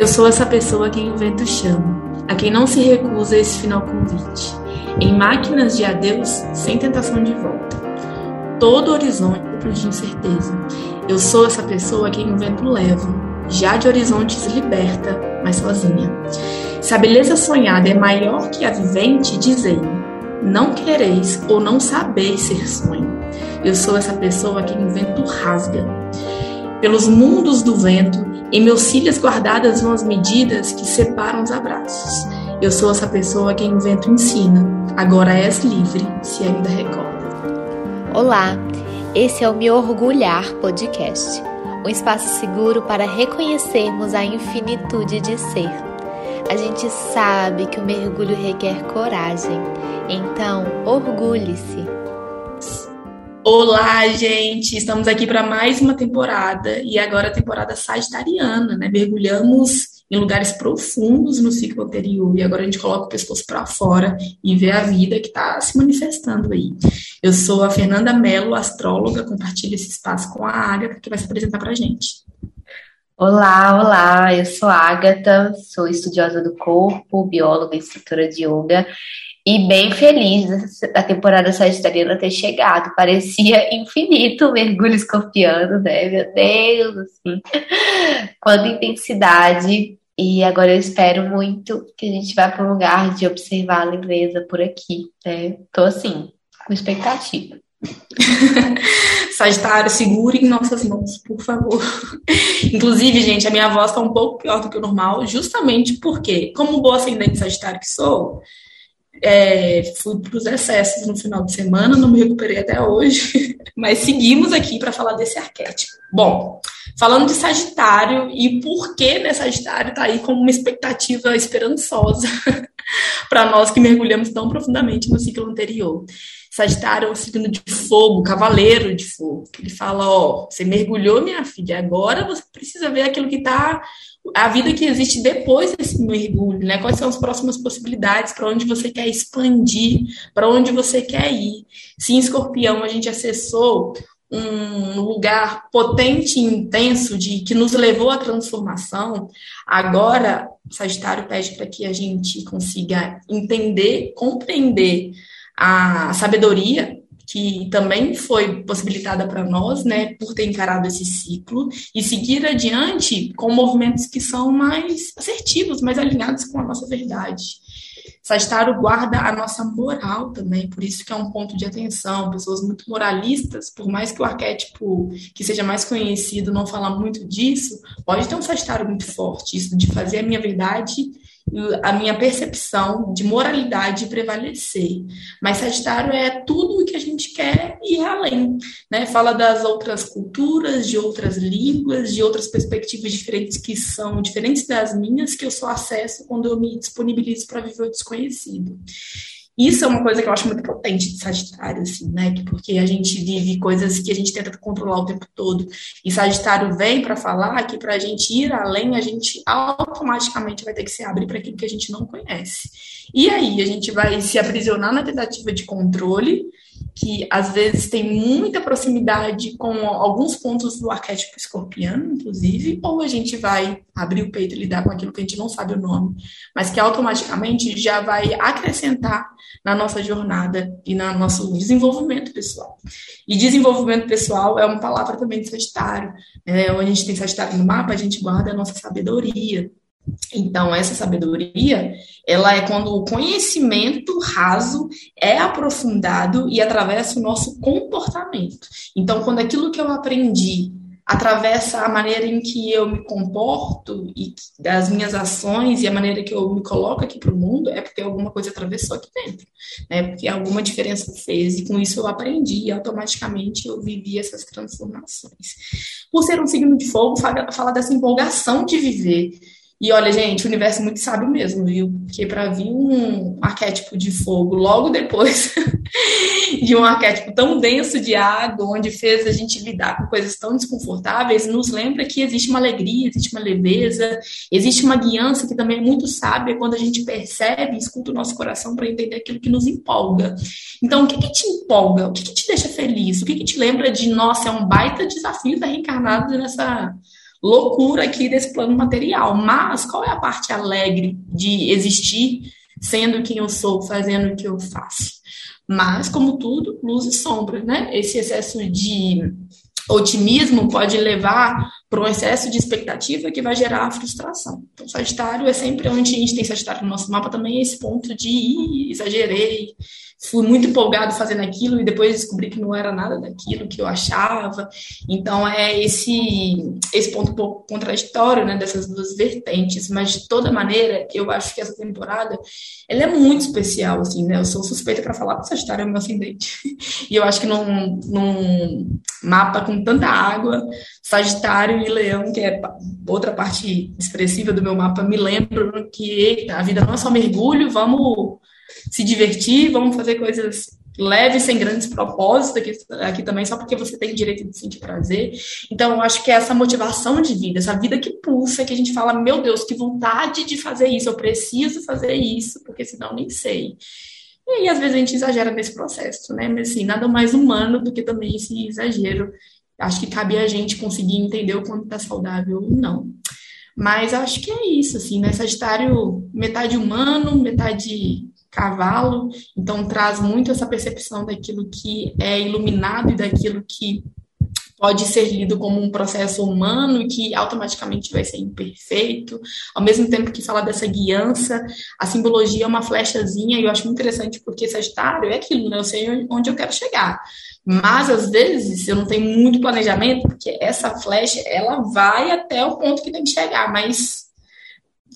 Eu sou essa pessoa a quem o vento chama, a quem não se recusa esse final convite. Em máquinas de adeus, sem tentação de volta. Todo horizonte de incerteza. Eu sou essa pessoa a quem o vento leva, já de horizontes liberta, mas sozinha. Se a beleza sonhada é maior que a vivente, dizei não quereis ou não sabeis ser sonho. Eu sou essa pessoa a quem o vento rasga. Pelos mundos do vento, em meus cílios guardadas vão as medidas que separam os abraços. Eu sou essa pessoa a quem o vento ensina. Agora és livre, se ainda recorda. Olá, esse é o Me Orgulhar Podcast um espaço seguro para reconhecermos a infinitude de ser. A gente sabe que o mergulho requer coragem, então orgulhe-se. Olá, gente! Estamos aqui para mais uma temporada e agora a temporada sagitariana, né? Mergulhamos em lugares profundos no ciclo anterior e agora a gente coloca o pescoço para fora e vê a vida que está se manifestando aí. Eu sou a Fernanda Mello, astróloga, compartilho esse espaço com a Agatha, que vai se apresentar para a gente. Olá, olá, eu sou a Agatha, sou estudiosa do corpo, bióloga e instrutora de yoga e bem feliz da temporada sagitariana ter chegado. Parecia infinito o mergulho escorpiano, né? Meu Deus, assim. Quanta intensidade. E agora eu espero muito que a gente vá para um lugar de observar a leveza por aqui, né? Tô assim, com expectativa. Sagitário, segurem nossas mãos, por favor. Inclusive, gente, a minha voz está um pouco pior do que o normal, justamente porque, como boa ascendente Sagitário que sou, é, fui para os excessos no final de semana, não me recuperei até hoje, mas seguimos aqui para falar desse arquétipo. Bom, falando de Sagitário e por que né, Sagitário está aí como uma expectativa esperançosa para nós que mergulhamos tão profundamente no ciclo anterior. Sagitário é um signo de fogo, cavaleiro de fogo. Ele fala: Ó, você mergulhou, minha filha, agora você precisa ver aquilo que está a vida que existe depois desse mergulho, né? Quais são as próximas possibilidades, para onde você quer expandir, para onde você quer ir. Se em escorpião a gente acessou um lugar potente e intenso de que nos levou à transformação, agora Sagitário pede para que a gente consiga entender, compreender a sabedoria que também foi possibilitada para nós, né, por ter encarado esse ciclo e seguir adiante com movimentos que são mais assertivos, mais alinhados com a nossa verdade. Sagitário guarda a nossa moral também, por isso que é um ponto de atenção. Pessoas muito moralistas, por mais que o arquétipo que seja mais conhecido não fala muito disso, pode ter um Sagitário muito forte, isso de fazer a minha verdade a minha percepção de moralidade prevalecer. Mas Sagitário é tudo o que a gente quer ir além, né? Fala das outras culturas, de outras línguas, de outras perspectivas diferentes que são diferentes das minhas, que eu só acesso quando eu me disponibilizo para viver o desconhecido. Isso é uma coisa que eu acho muito potente de Sagitário, assim, né? Porque a gente vive coisas que a gente tenta controlar o tempo todo. E Sagitário vem para falar que para a gente ir além, a gente automaticamente vai ter que se abrir para aquilo que a gente não conhece. E aí a gente vai se aprisionar na tentativa de controle que às vezes tem muita proximidade com alguns pontos do arquétipo escorpiano, inclusive, ou a gente vai abrir o peito e lidar com aquilo que a gente não sabe o nome, mas que automaticamente já vai acrescentar na nossa jornada e no nosso desenvolvimento pessoal. E desenvolvimento pessoal é uma palavra também de Sagitário. Né? Onde a gente tem Sagitário no mapa, a gente guarda a nossa sabedoria, então, essa sabedoria, ela é quando o conhecimento raso é aprofundado e atravessa o nosso comportamento. Então, quando aquilo que eu aprendi atravessa a maneira em que eu me comporto e das minhas ações e a maneira que eu me coloco aqui para o mundo, é porque alguma coisa atravessou aqui dentro, né? Porque alguma diferença fez e com isso eu aprendi e automaticamente eu vivi essas transformações. Por ser um signo de fogo, fala, fala dessa empolgação de viver, e olha, gente, o universo é muito sábio mesmo, viu? Porque para vir um arquétipo de fogo logo depois de um arquétipo tão denso de água, onde fez a gente lidar com coisas tão desconfortáveis, nos lembra que existe uma alegria, existe uma leveza, existe uma guiança que também é muito sábia quando a gente percebe e escuta o nosso coração para entender aquilo que nos empolga. Então, o que, que te empolga? O que, que te deixa feliz? O que, que te lembra de, nossa, é um baita desafio estar reencarnado nessa loucura aqui desse plano material. Mas qual é a parte alegre de existir sendo quem eu sou, fazendo o que eu faço? Mas, como tudo, luz e sombra, né? Esse excesso de otimismo pode levar para um excesso de expectativa que vai gerar frustração. Então, Sagitário é sempre onde a gente tem Sagitário no nosso mapa também, é esse ponto de exagerei, fui muito empolgado fazendo aquilo e depois descobri que não era nada daquilo que eu achava. Então é esse esse ponto um pouco contraditório, né, dessas duas vertentes, mas de toda maneira, eu acho que essa temporada ela é muito especial assim, né? Eu sou suspeita para falar que o Sagitário é meu ascendente. E eu acho que num, num mapa com tanta água, Sagitário e Leão, que é outra parte expressiva do meu mapa, me lembram que eita, a vida não é só mergulho, vamos se divertir, vamos fazer coisas leves, sem grandes propósitos aqui, aqui também, só porque você tem direito de sentir prazer. Então, eu acho que é essa motivação de vida, essa vida que pulsa, que a gente fala, meu Deus, que vontade de fazer isso, eu preciso fazer isso, porque senão nem sei. E aí, às vezes, a gente exagera nesse processo, né? Mas, assim, nada mais humano do que também esse exagero. Acho que cabe a gente conseguir entender o quanto está saudável ou não. Mas acho que é isso, assim, né? Sagitário, metade humano, metade cavalo, então traz muito essa percepção daquilo que é iluminado e daquilo que pode ser lido como um processo humano que automaticamente vai ser imperfeito, ao mesmo tempo que fala dessa guiança, a simbologia é uma flechazinha, e eu acho muito interessante porque Sagitário é aquilo, né? Eu sei onde eu quero chegar. Mas às vezes eu não tenho muito planejamento, porque essa flecha ela vai até o ponto que tem que chegar, mas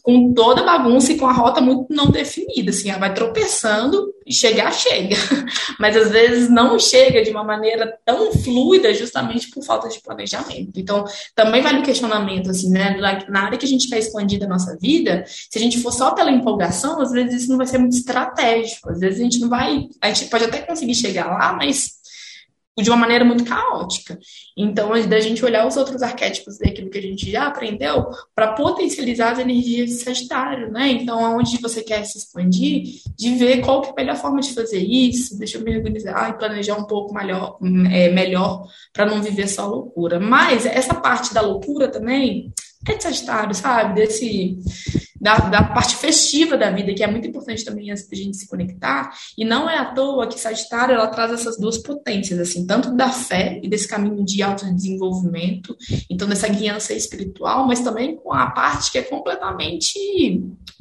com toda a bagunça e com a rota muito não definida, assim, ela vai tropeçando e chegar, chega. Mas às vezes não chega de uma maneira tão fluida justamente por falta de planejamento. Então, também vale o questionamento, assim, né? Na área que a gente quer expandir a nossa vida, se a gente for só pela empolgação, às vezes isso não vai ser muito estratégico. Às vezes a gente não vai. A gente pode até conseguir chegar lá, mas de uma maneira muito caótica. Então, da gente olhar os outros arquétipos daquilo que a gente já aprendeu para potencializar as energias de Sagitário, né? Então, aonde você quer se expandir, de ver qual que é a melhor forma de fazer isso, deixa eu me organizar e planejar um pouco melhor, é, melhor para não viver só loucura. Mas essa parte da loucura também é de Sagitário, sabe? Desse da, da, parte festiva da vida, que é muito importante também a gente se conectar. E não é à toa que Sagitário ela traz essas duas potências, assim, tanto da fé e desse caminho de autodesenvolvimento, então dessa guiança espiritual, mas também com a parte que é completamente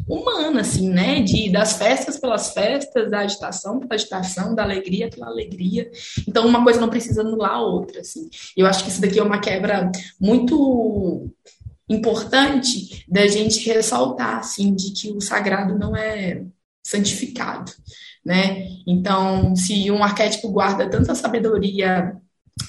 humana, assim, né? De, das festas pelas festas, da agitação pela agitação, da alegria pela alegria. Então, uma coisa não precisa anular a outra, assim. Eu acho que isso daqui é uma quebra muito importante da gente ressaltar, assim, de que o sagrado não é santificado, né? Então, se um arquétipo guarda tanta sabedoria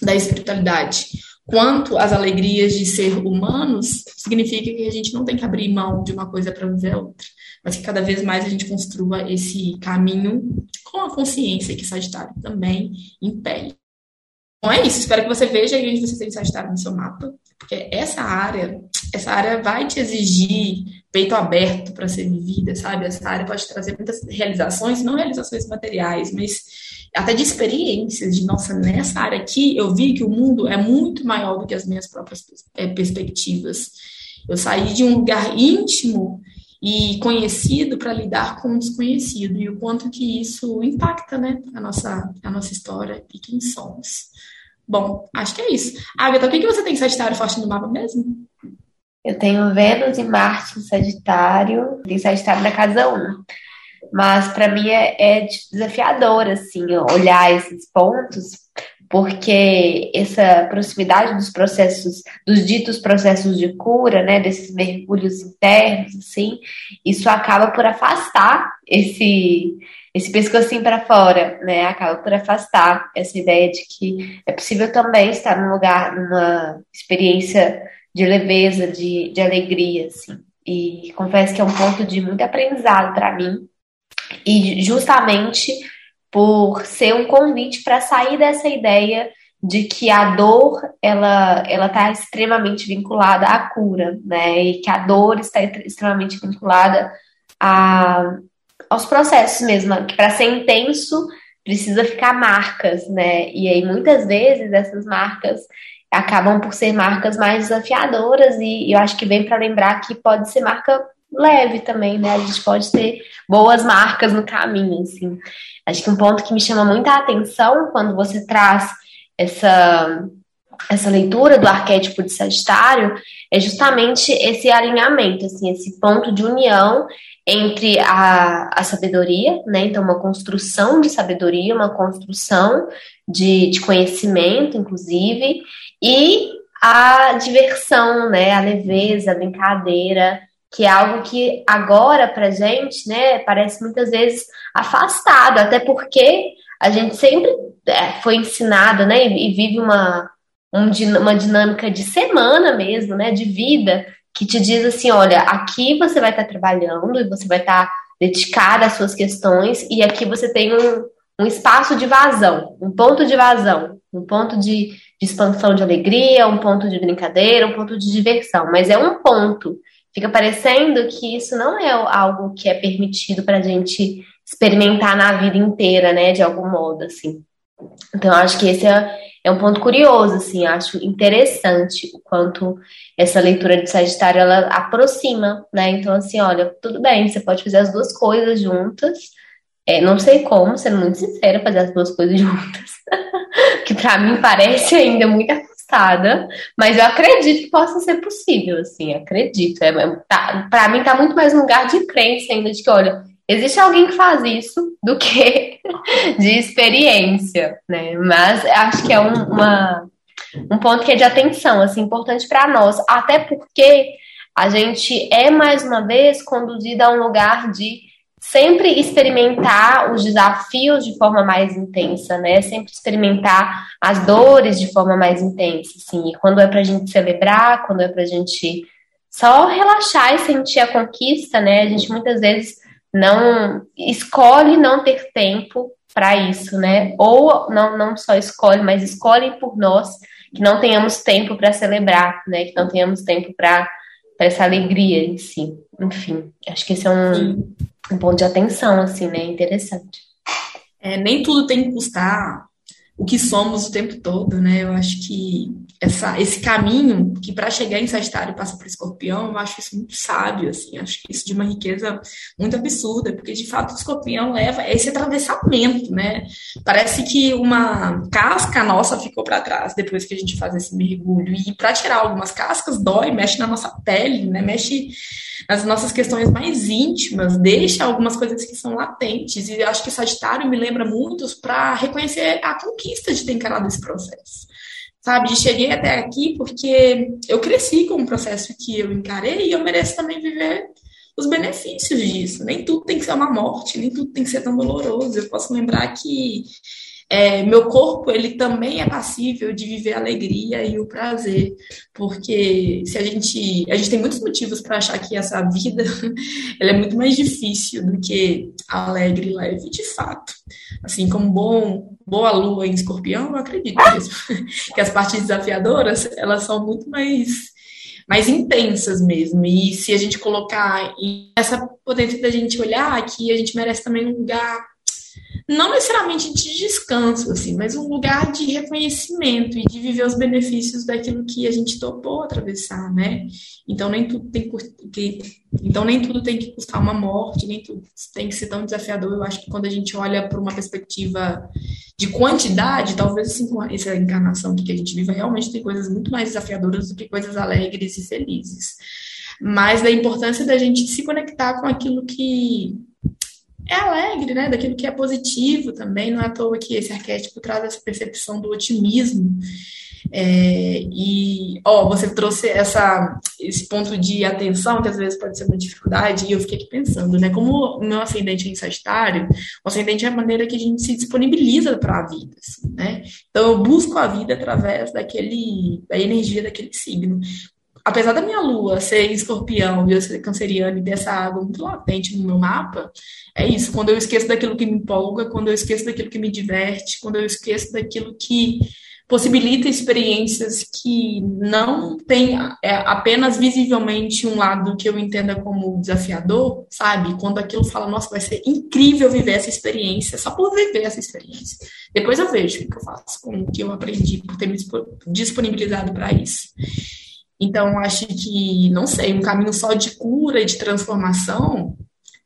da espiritualidade quanto as alegrias de ser humanos, significa que a gente não tem que abrir mão de uma coisa para viver outra, mas que cada vez mais a gente construa esse caminho com a consciência que Sagitário também impele. Então é isso, espero que você veja aí onde você tem Sagitário no seu mapa, porque essa área, essa área vai te exigir peito aberto para ser vivida, sabe? Essa área pode trazer muitas realizações, não realizações materiais, mas até de experiências, de nossa, nessa área aqui eu vi que o mundo é muito maior do que as minhas próprias é, perspectivas. Eu saí de um lugar íntimo e conhecido para lidar com o desconhecido e o quanto que isso impacta, né, a nossa, a nossa história e quem somos. Bom, acho que é isso. Agatha, o que, que você tem Sagitário forte no mapa mesmo? Eu tenho Vênus e Marte em Sagitário, tem Sagitário na casa 1. Mas para mim é, é, desafiador, assim, olhar esses pontos, porque essa proximidade dos processos, dos ditos processos de cura, né, desses mergulhos internos, assim, isso acaba por afastar esse esse pescocinho para fora, né? Acaba por afastar essa ideia de que é possível também estar num lugar, numa experiência de leveza, de, de alegria, assim. E confesso que é um ponto de muito aprendizado para mim. E justamente por ser um convite para sair dessa ideia de que a dor ela ela está extremamente vinculada à cura, né? E que a dor está extremamente vinculada a aos processos mesmo, que para ser intenso precisa ficar marcas, né? E aí muitas vezes essas marcas acabam por ser marcas mais desafiadoras e, e eu acho que vem para lembrar que pode ser marca leve também, né? A gente pode ter boas marcas no caminho, assim. Acho que um ponto que me chama muita atenção quando você traz essa essa leitura do arquétipo de Sagitário é justamente esse alinhamento, assim, esse ponto de união entre a, a sabedoria, né? Então, uma construção de sabedoria, uma construção de, de conhecimento, inclusive, e a diversão, né? A leveza, a brincadeira, que é algo que agora pra gente, né, parece muitas vezes afastado, até porque a gente sempre é, foi ensinada, né, e vive uma, uma dinâmica de semana mesmo, né, de vida, que te diz assim, olha, aqui você vai estar trabalhando e você vai estar dedicada às suas questões e aqui você tem um, um espaço de vazão, um ponto de vazão, um ponto de, de expansão de alegria, um ponto de brincadeira, um ponto de diversão, mas é um ponto. Fica parecendo que isso não é algo que é permitido para a gente experimentar na vida inteira, né, de algum modo, assim. Então, acho que esse é, é um ponto curioso, assim, acho interessante o quanto essa leitura de Sagitário ela aproxima, né? Então, assim, olha, tudo bem, você pode fazer as duas coisas juntas. É, não sei como, sendo muito sincera, fazer as duas coisas juntas, que para mim parece ainda muito afastada, mas eu acredito que possa ser possível, assim, acredito. É, é tá, para mim tá muito mais um lugar de crença ainda de que, olha, existe alguém que faz isso do que de experiência, né? Mas acho que é um, uma, um ponto que é de atenção, assim, importante para nós, até porque a gente é mais uma vez conduzida a um lugar de sempre experimentar os desafios de forma mais intensa, né? Sempre experimentar as dores de forma mais intensa, assim. E quando é para a gente celebrar, quando é para a gente só relaxar e sentir a conquista, né? A gente muitas vezes não escolhe não ter tempo para isso, né? Ou não, não só escolhe, mas escolhe por nós que não tenhamos tempo para celebrar, né? Que não tenhamos tempo para essa alegria em si. Enfim, acho que esse é um, um ponto de atenção, assim, né? Interessante. É, nem tudo tem que custar o que somos o tempo todo, né? Eu acho que essa, esse caminho que para chegar em Sagitário passa por Escorpião, eu acho isso muito sábio, assim, acho isso de uma riqueza muito absurda, porque de fato o Escorpião leva esse atravessamento, né? Parece que uma casca nossa ficou para trás depois que a gente faz esse mergulho e para tirar algumas cascas dói, mexe na nossa pele, né? Mexe nas nossas questões mais íntimas, deixa algumas coisas que são latentes. E eu acho que Sagitário me lembra muitos para reconhecer a conquista de ter encarado esse processo. Sabe, cheguei até aqui porque eu cresci com um processo que eu encarei e eu mereço também viver os benefícios disso. Nem tudo tem que ser uma morte, nem tudo tem que ser tão doloroso. Eu posso lembrar que é, meu corpo ele também é passível de viver a alegria e o prazer, porque se a gente a gente tem muitos motivos para achar que essa vida ela é muito mais difícil do que alegre e leve, de fato. Assim como bom boa lua em Escorpião, eu acredito mesmo que as partes desafiadoras elas são muito mais mais intensas mesmo. E se a gente colocar essa potência da gente olhar que a gente merece também um lugar não necessariamente de descanso, assim, mas um lugar de reconhecimento e de viver os benefícios daquilo que a gente topou atravessar, né? Então nem tudo tem que, então nem tudo tem que custar uma morte, nem tudo tem que ser tão desafiador. Eu acho que quando a gente olha por uma perspectiva de quantidade, talvez assim, essa encarnação que a gente vive realmente tem coisas muito mais desafiadoras do que coisas alegres e felizes. Mas da importância da gente se conectar com aquilo que é alegre, né? Daquilo que é positivo também. Não é à toa que esse arquétipo traz essa percepção do otimismo. É, e, ó, você trouxe essa, esse ponto de atenção, que às vezes pode ser uma dificuldade, e eu fiquei aqui pensando, né? Como o meu ascendente é em Sagitário, o ascendente é a maneira que a gente se disponibiliza para a vida, assim, né? Então, eu busco a vida através daquele, da energia daquele signo apesar da minha lua ser escorpião e eu ser canceriano e dessa água muito latente no meu mapa, é isso. Quando eu esqueço daquilo que me empolga, quando eu esqueço daquilo que me diverte, quando eu esqueço daquilo que possibilita experiências que não tem é, apenas visivelmente um lado que eu entenda como desafiador, sabe? Quando aquilo fala, nossa, vai ser incrível viver essa experiência, só por viver essa experiência. Depois eu vejo o que eu faço com o que eu aprendi, por ter me disponibilizado para isso. Então, acho que, não sei, um caminho só de cura e de transformação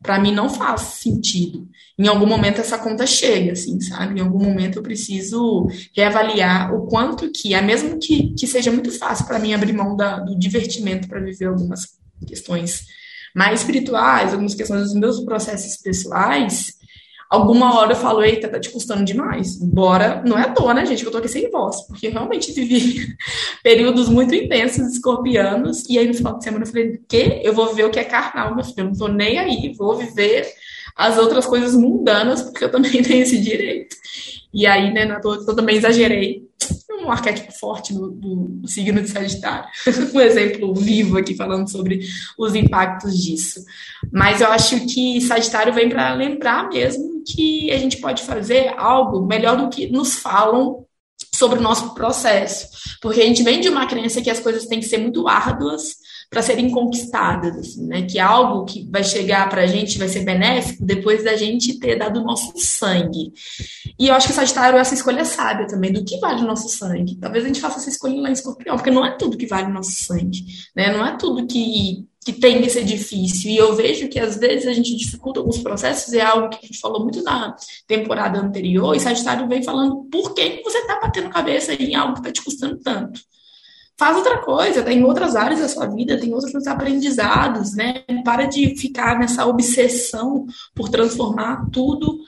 para mim não faz sentido. Em algum momento essa conta chega, assim, sabe? Em algum momento eu preciso reavaliar o quanto que, é mesmo que, que seja muito fácil para mim abrir mão da, do divertimento para viver algumas questões mais espirituais, algumas questões dos meus processos pessoais, alguma hora eu falo, eita, tá te custando demais. Bora, não é à toa, né, gente, que eu tô aqui sem voz, porque eu realmente vivi períodos muito intensos, escorpianos, e aí no final de semana eu falei, que? Eu vou ver o que é carnal, meu filho, eu não tô nem aí, vou viver as outras coisas mundanas, porque eu também tenho esse direito. E aí, né, na toa, eu também exagerei um arquétipo forte do, signo de Sagitário. um exemplo vivo aqui falando sobre os impactos disso. Mas eu acho que Sagitário vem para lembrar mesmo que a gente pode fazer algo melhor do que nos falam sobre o nosso processo. Porque a gente vem de uma crença que as coisas têm que ser muito árduas, para serem conquistadas, assim, né? Que é algo que vai chegar para a gente vai ser benéfico depois da gente ter dado o nosso sangue. E eu acho que Sagitário é essa escolha sábia também, do que vale o nosso sangue. Talvez a gente faça essa escolha lá em Escorpião, porque não é tudo que vale o nosso sangue, né? Não é tudo que que tem que ser difícil. E eu vejo que às vezes a gente dificulta alguns processos, é algo que a gente falou muito na temporada anterior, e Sagitário vem falando por que você está batendo cabeça em algo que está te custando tanto faz outra coisa, tem outras áreas da sua vida, tem outros aprendizados, né? Para de ficar nessa obsessão por transformar tudo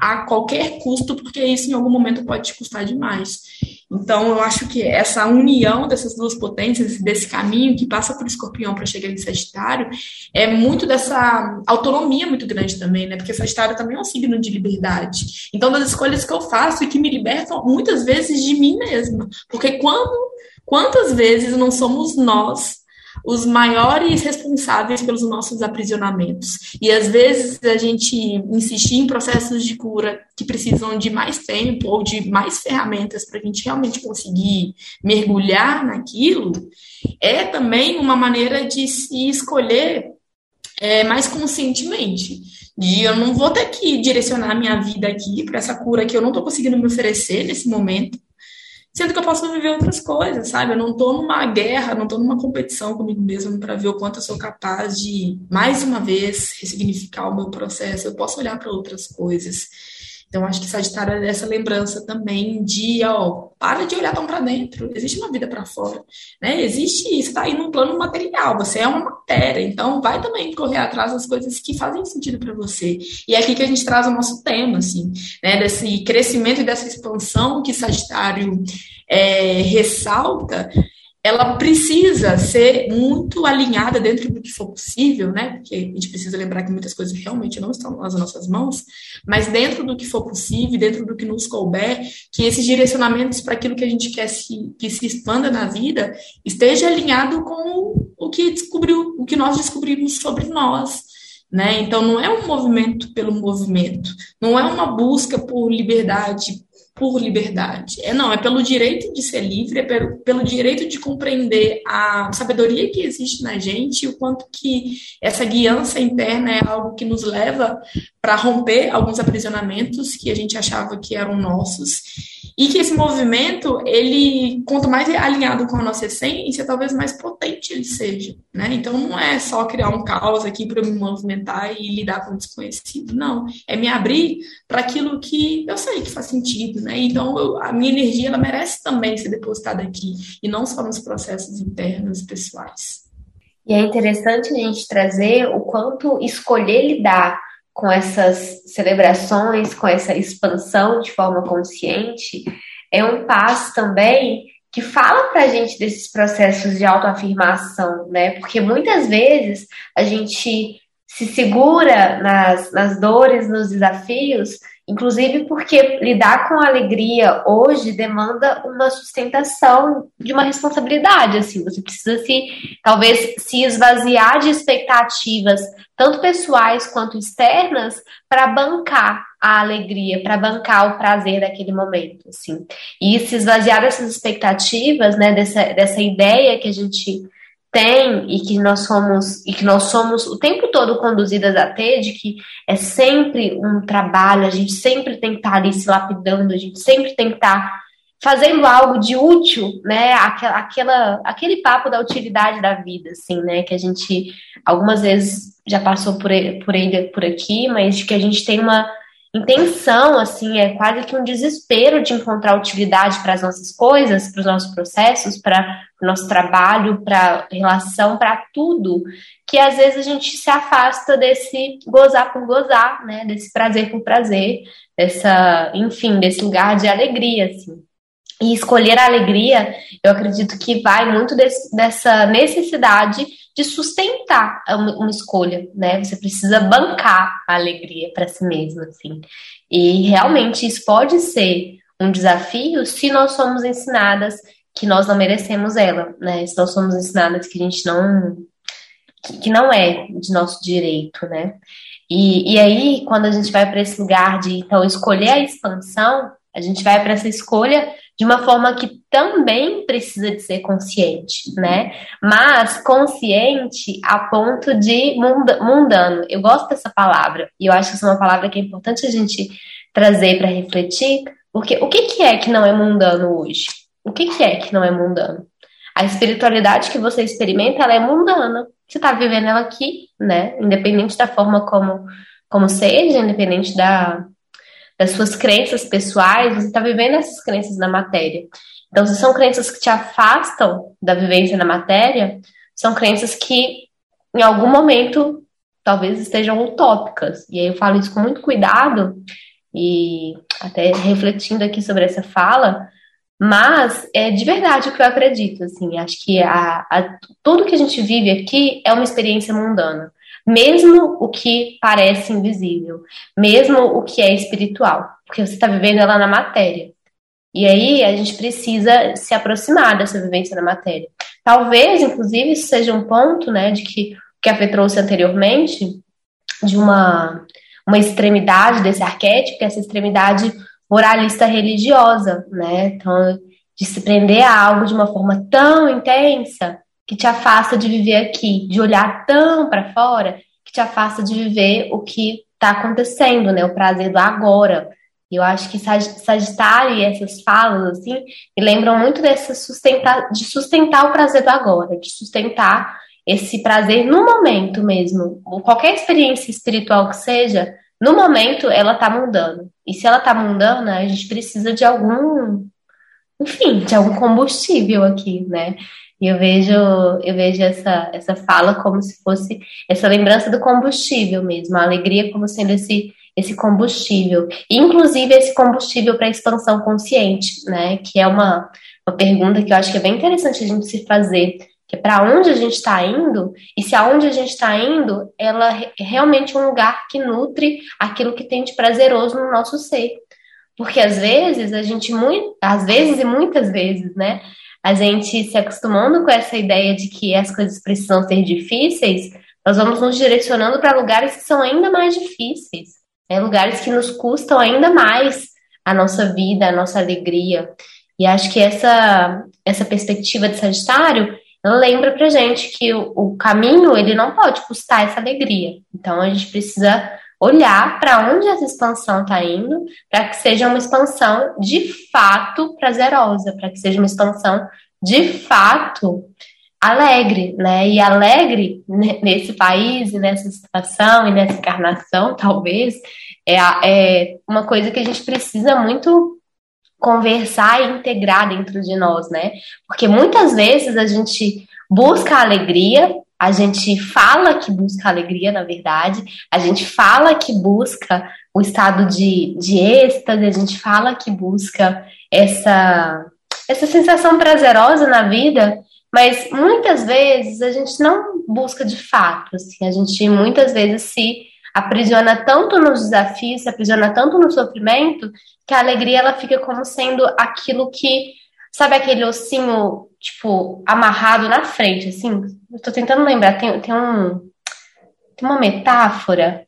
a qualquer custo, porque isso em algum momento pode te custar demais. Então, eu acho que essa união dessas duas potências, desse caminho que passa por escorpião para chegar em Sagitário, é muito dessa autonomia muito grande também, né? Porque Sagitário também é um signo de liberdade. Então, das escolhas que eu faço e que me libertam muitas vezes de mim mesma. Porque quando Quantas vezes não somos nós os maiores responsáveis pelos nossos aprisionamentos? E às vezes a gente insistir em processos de cura que precisam de mais tempo ou de mais ferramentas para a gente realmente conseguir mergulhar naquilo, é também uma maneira de se escolher é, mais conscientemente. De eu não vou ter que direcionar minha vida aqui para essa cura que eu não estou conseguindo me oferecer nesse momento sendo que eu posso viver outras coisas, sabe? Eu não estou numa guerra, não estou numa competição comigo mesmo para ver o quanto eu sou capaz de, mais uma vez, ressignificar o meu processo. Eu posso olhar para outras coisas. Então, acho que Sagitário é essa lembrança também de, ó, para de olhar tão para dentro, existe uma vida para fora, né? Existe, você está aí num plano material, você é uma matéria, então vai também correr atrás das coisas que fazem sentido para você. E é aqui que a gente traz o nosso tema, assim, né? Desse crescimento e dessa expansão que Sagitário é, ressalta, ela precisa ser muito alinhada dentro do que for possível, né? Porque a gente precisa lembrar que muitas coisas realmente não estão nas nossas mãos, mas dentro do que for possível, dentro do que nos couber, que esses direcionamentos para aquilo que a gente quer se, que se expanda na vida esteja alinhado com o que descobriu, o que nós descobrimos sobre nós. Né? Então, não é um movimento pelo movimento, não é uma busca por liberdade por liberdade. É não, é pelo direito de ser livre, é pelo, pelo direito de compreender a sabedoria que existe na gente o quanto que essa guiança interna é algo que nos leva para romper alguns aprisionamentos que a gente achava que eram nossos e que esse movimento, ele, quanto mais alinhado com a nossa essência, talvez mais potente ele seja, né? Então, não é só criar um caos aqui para me movimentar e lidar com o desconhecido, não. É me abrir para aquilo que eu sei que faz sentido, né? Então, eu, a minha energia, ela merece também ser depositada aqui, e não só nos processos internos e pessoais. E é interessante a gente trazer o quanto escolher lidar com essas celebrações, com essa expansão de forma consciente, é um passo também que fala para a gente desses processos de autoafirmação, né? Porque muitas vezes a gente se segura nas, nas dores, nos desafios Inclusive porque lidar com a alegria hoje demanda uma sustentação de uma responsabilidade, assim, você precisa se talvez se esvaziar de expectativas, tanto pessoais quanto externas, para bancar a alegria, para bancar o prazer daquele momento, assim. E se esvaziar dessas expectativas, né, dessa, dessa ideia que a gente tem e que nós somos e que nós somos o tempo todo conduzidas a ter de que é sempre um trabalho, a gente sempre tem que estar ali se lapidando, a gente sempre tem que estar fazendo algo de útil, né? Aquela, aquela, aquele papo da utilidade da vida, assim, né? Que a gente algumas vezes já passou por ele, por ele por aqui, mas que a gente tem uma intenção, assim, é quase que um desespero de encontrar utilidade para as nossas coisas, para os nossos processos, para o nosso trabalho, para relação, para tudo, que às vezes a gente se afasta desse gozar por gozar, né, desse prazer por prazer, dessa, enfim, desse lugar de alegria, assim. E escolher a alegria, eu acredito que vai muito desse, dessa necessidade de sustentar uma, escolha, né? Você precisa bancar a alegria para si mesmo, assim. E realmente isso pode ser um desafio se nós somos ensinadas que nós não merecemos ela, né? Se nós somos ensinadas que a gente não que, que não é de nosso direito, né? E, e aí, quando a gente vai para esse lugar de então escolher a expansão, a gente vai para essa escolha de uma forma que também precisa de ser consciente, né? Mas consciente a ponto de mundano. Eu gosto dessa palavra e eu acho que essa é uma palavra que é importante a gente trazer para refletir, porque o que, que é que não é mundano hoje? O que, que é que não é mundano? A espiritualidade que você experimenta, ela é mundana. Você está vivendo ela aqui, né? Independente da forma como, como seja, independente da, das suas crenças pessoais, você está vivendo essas crenças na matéria. Então, se são crenças que te afastam da vivência na matéria, são crenças que, em algum momento, talvez estejam utópicas. E aí eu falo isso com muito cuidado e até refletindo aqui sobre essa fala, mas é de verdade o que eu acredito, assim, acho que a, a, tudo que a gente vive aqui é uma experiência mundana mesmo o que parece invisível, mesmo o que é espiritual, porque você está vivendo ela na matéria. E aí a gente precisa se aproximar dessa vivência na matéria. Talvez, inclusive, isso seja um ponto, né, de que que a Fê trouxe anteriormente, de uma, uma extremidade desse arquétipo, que é essa extremidade moralista religiosa, né? Então, de se prender a algo de uma forma tão intensa que te afasta de viver aqui, de olhar tão para fora, que te afasta de viver o que está acontecendo, né? O prazer do agora. Eu acho que Sagitário e essas falas, assim, me lembram muito dessa sustentar, de sustentar o prazer do agora, de sustentar esse prazer no momento mesmo. Qualquer experiência espiritual que seja, no momento ela tá mudando. E se ela tá mudando, a gente precisa de algum, enfim, de algum combustível aqui, né? E eu vejo, eu vejo essa, essa fala como se fosse essa lembrança do combustível mesmo, a alegria como sendo esse, esse combustível. inclusive esse combustível para a expansão consciente, né? Que é uma, uma pergunta que eu acho que é bem interessante a gente se fazer. Que é para onde a gente está indo, e se aonde a gente está indo, ela é realmente um lugar que nutre aquilo que tem de prazeroso no nosso ser. Porque às vezes a gente, muito, às vezes e muitas vezes, né? A gente se acostumando com essa ideia de que as coisas precisam ser difíceis, nós vamos nos direcionando para lugares que são ainda mais difíceis, né? lugares que nos custam ainda mais a nossa vida, a nossa alegria. E acho que essa, essa perspectiva de Sagitário lembra pra gente que o, o caminho ele não pode custar essa alegria. Então a gente precisa olhar para onde essa expansão está indo, para que seja uma expansão de fato prazerosa, para que seja uma expansão de fato alegre, né? E alegre nesse país nessa situação e nessa encarnação, talvez, é, é uma coisa que a gente precisa muito conversar e integrar dentro de nós, né? Porque muitas vezes a gente busca a alegria a gente fala que busca alegria, na verdade, a gente fala que busca o estado de, de êxtase, a gente fala que busca essa, essa sensação prazerosa na vida, mas muitas vezes a gente não busca de fato, assim, a gente muitas vezes se aprisiona tanto nos desafios, se aprisiona tanto no sofrimento, que a alegria ela fica como sendo aquilo que, sabe aquele ossinho, tipo, amarrado na frente, assim? Eu tô tentando lembrar, tem, tem um. Tem uma metáfora.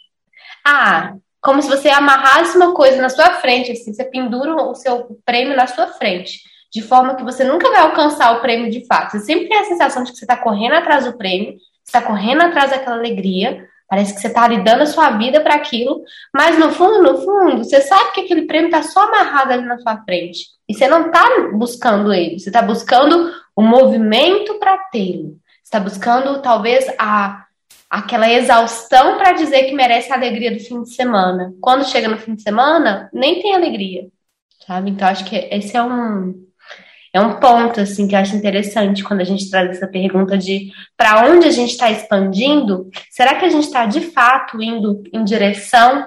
Ah, como se você amarrasse uma coisa na sua frente, assim, você pendura o seu prêmio na sua frente, de forma que você nunca vai alcançar o prêmio de fato. Você sempre tem a sensação de que você está correndo atrás do prêmio, está correndo atrás daquela alegria, parece que você está ali dando a sua vida para aquilo, mas no fundo, no fundo, você sabe que aquele prêmio está só amarrado ali na sua frente. E você não está buscando ele, você está buscando o movimento para tê-lo. Está buscando, talvez, a aquela exaustão para dizer que merece a alegria do fim de semana. Quando chega no fim de semana, nem tem alegria, sabe? Então acho que esse é um é um ponto assim que eu acho interessante quando a gente traz essa pergunta de para onde a gente está expandindo. Será que a gente está de fato indo em direção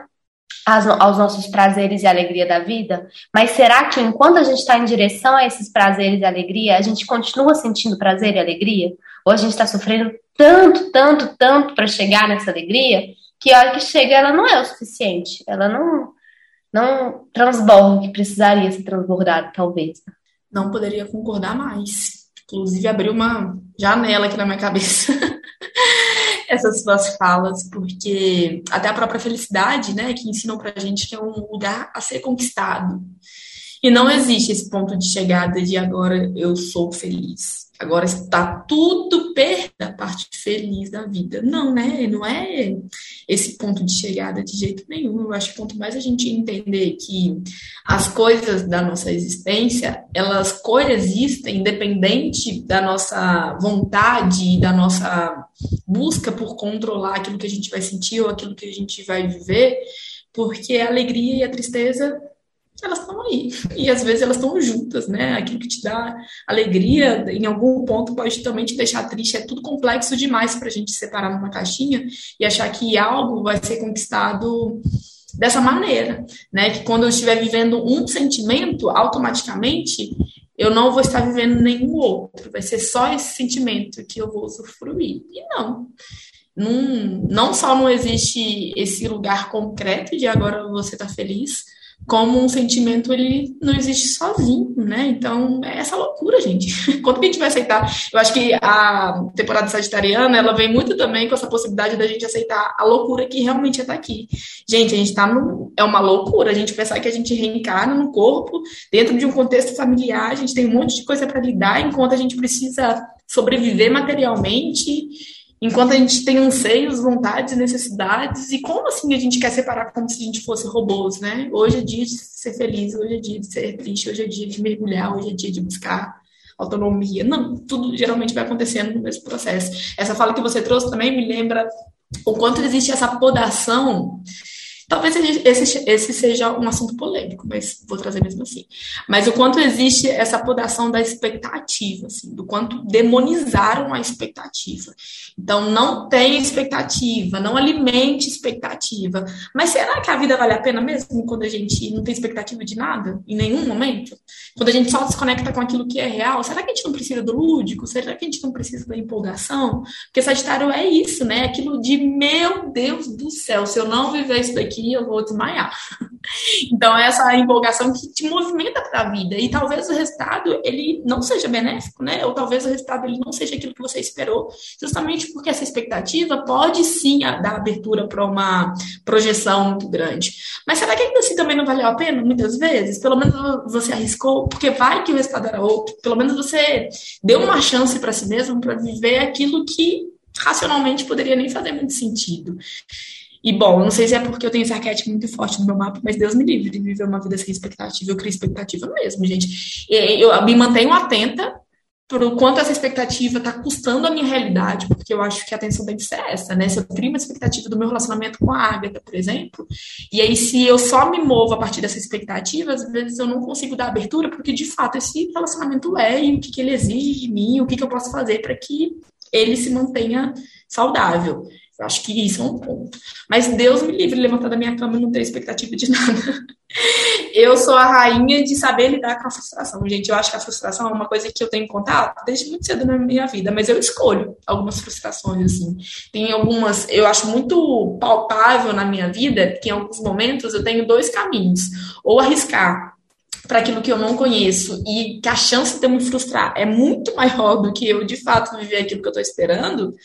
aos nossos prazeres e alegria da vida? Mas será que enquanto a gente está em direção a esses prazeres e alegria, a gente continua sentindo prazer e alegria? Ou a gente está sofrendo tanto, tanto, tanto para chegar nessa alegria que a hora que chega ela não é o suficiente. Ela não, não transborda o que precisaria ser transbordado, talvez. Não poderia concordar mais. Inclusive, abriu uma janela aqui na minha cabeça. essas suas falas, porque até a própria felicidade, né, que ensinam pra gente que é um lugar a ser conquistado. E não existe esse ponto de chegada de agora eu sou feliz. Agora está tudo perto da parte feliz da vida. Não, né? Não é esse ponto de chegada de jeito nenhum. Eu acho que quanto mais a gente entender que as coisas da nossa existência, elas coexistem independente da nossa vontade, da nossa busca por controlar aquilo que a gente vai sentir ou aquilo que a gente vai viver, porque a alegria e a tristeza elas estão aí. E às vezes elas estão juntas, né? Aquilo que te dá alegria, em algum ponto, pode também te deixar triste. É tudo complexo demais para a gente separar numa caixinha e achar que algo vai ser conquistado dessa maneira, né? Que quando eu estiver vivendo um sentimento, automaticamente eu não vou estar vivendo nenhum outro. Vai ser só esse sentimento que eu vou usufruir. E não. Não, não só não existe esse lugar concreto de agora você tá feliz, como um sentimento ele não existe sozinho, né? Então é essa loucura, gente. Quando que a gente vai aceitar? Eu acho que a temporada sagitariana ela vem muito também com essa possibilidade da gente aceitar a loucura que realmente é estar tá aqui. Gente, a gente tá no. É uma loucura a gente pensar que a gente reencarna no corpo, dentro de um contexto familiar, a gente tem um monte de coisa para lidar, enquanto a gente precisa sobreviver materialmente enquanto a gente tem anseios, vontades, necessidades, e como assim a gente quer separar como se a gente fosse robôs, né? Hoje é dia de ser feliz, hoje é dia de ser triste, hoje é dia de mergulhar, hoje é dia de buscar autonomia. Não, tudo geralmente vai acontecendo no mesmo processo. Essa fala que você trouxe também me lembra o quanto existe essa podação Talvez esse, esse seja um assunto polêmico, mas vou trazer mesmo assim. Mas o quanto existe essa podação da expectativa, assim, do quanto demonizaram a expectativa. Então, não tem expectativa, não alimente expectativa. Mas será que a vida vale a pena mesmo quando a gente não tem expectativa de nada, em nenhum momento? Quando a gente só se conecta com aquilo que é real, será que a gente não precisa do lúdico? Será que a gente não precisa da empolgação? Porque Sagitário é isso, né? Aquilo de, meu Deus do céu, se eu não viver isso daqui, aqui, eu vou desmaiar. Então, é essa empolgação que te movimenta para a vida. E talvez o resultado, ele não seja benéfico, né? Ou talvez o resultado, ele não seja aquilo que você esperou, justamente porque essa expectativa pode sim dar abertura para uma projeção muito grande. Mas será que ainda assim também não valeu a pena, muitas vezes? Pelo menos você arriscou, porque vai que o resultado era outro. Pelo menos você deu uma chance para si mesmo para viver aquilo que racionalmente poderia nem fazer muito sentido. E, bom, não sei se é porque eu tenho esse arquétipo muito forte no meu mapa, mas Deus me livre de viver uma vida sem expectativa. Eu crio expectativa mesmo, gente. Eu me mantenho atenta o quanto essa expectativa está custando a minha realidade, porque eu acho que a atenção tem que ser essa, né? Se eu crio uma expectativa do meu relacionamento com a Agatha, por exemplo, e aí se eu só me movo a partir dessa expectativa, às vezes eu não consigo dar abertura porque de fato esse relacionamento é e o que, que ele exige de mim, o que, que eu posso fazer para que ele se mantenha saudável. Eu acho que isso é um ponto. Mas Deus me livre de levantar da minha cama e não ter expectativa de nada. Eu sou a rainha de saber lidar com a frustração. Gente, eu acho que a frustração é uma coisa que eu tenho contato desde muito cedo na minha vida, mas eu escolho algumas frustrações, assim. Tem algumas, eu acho muito palpável na minha vida que em alguns momentos eu tenho dois caminhos. Ou arriscar para aquilo que eu não conheço e que a chance de eu me frustrar é muito maior do que eu de fato viver aquilo que eu estou esperando,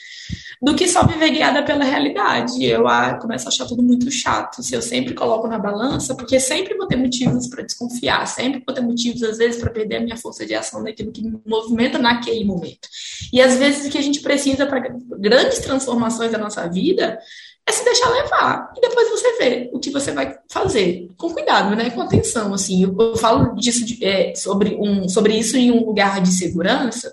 do que só viver guiada pela realidade. Eu ah, começo a achar tudo muito chato. Se eu sempre coloco na balança, porque sempre vou ter motivos para desconfiar, sempre vou ter motivos, às vezes, para perder a minha força de ação daquilo que me movimenta naquele momento. E às vezes o que a gente precisa para grandes transformações da nossa vida é se deixar levar. E depois você vê o que você vai fazer. Com cuidado, né? Com atenção, assim. Eu, eu falo disso de, é, sobre, um, sobre isso em um lugar de segurança,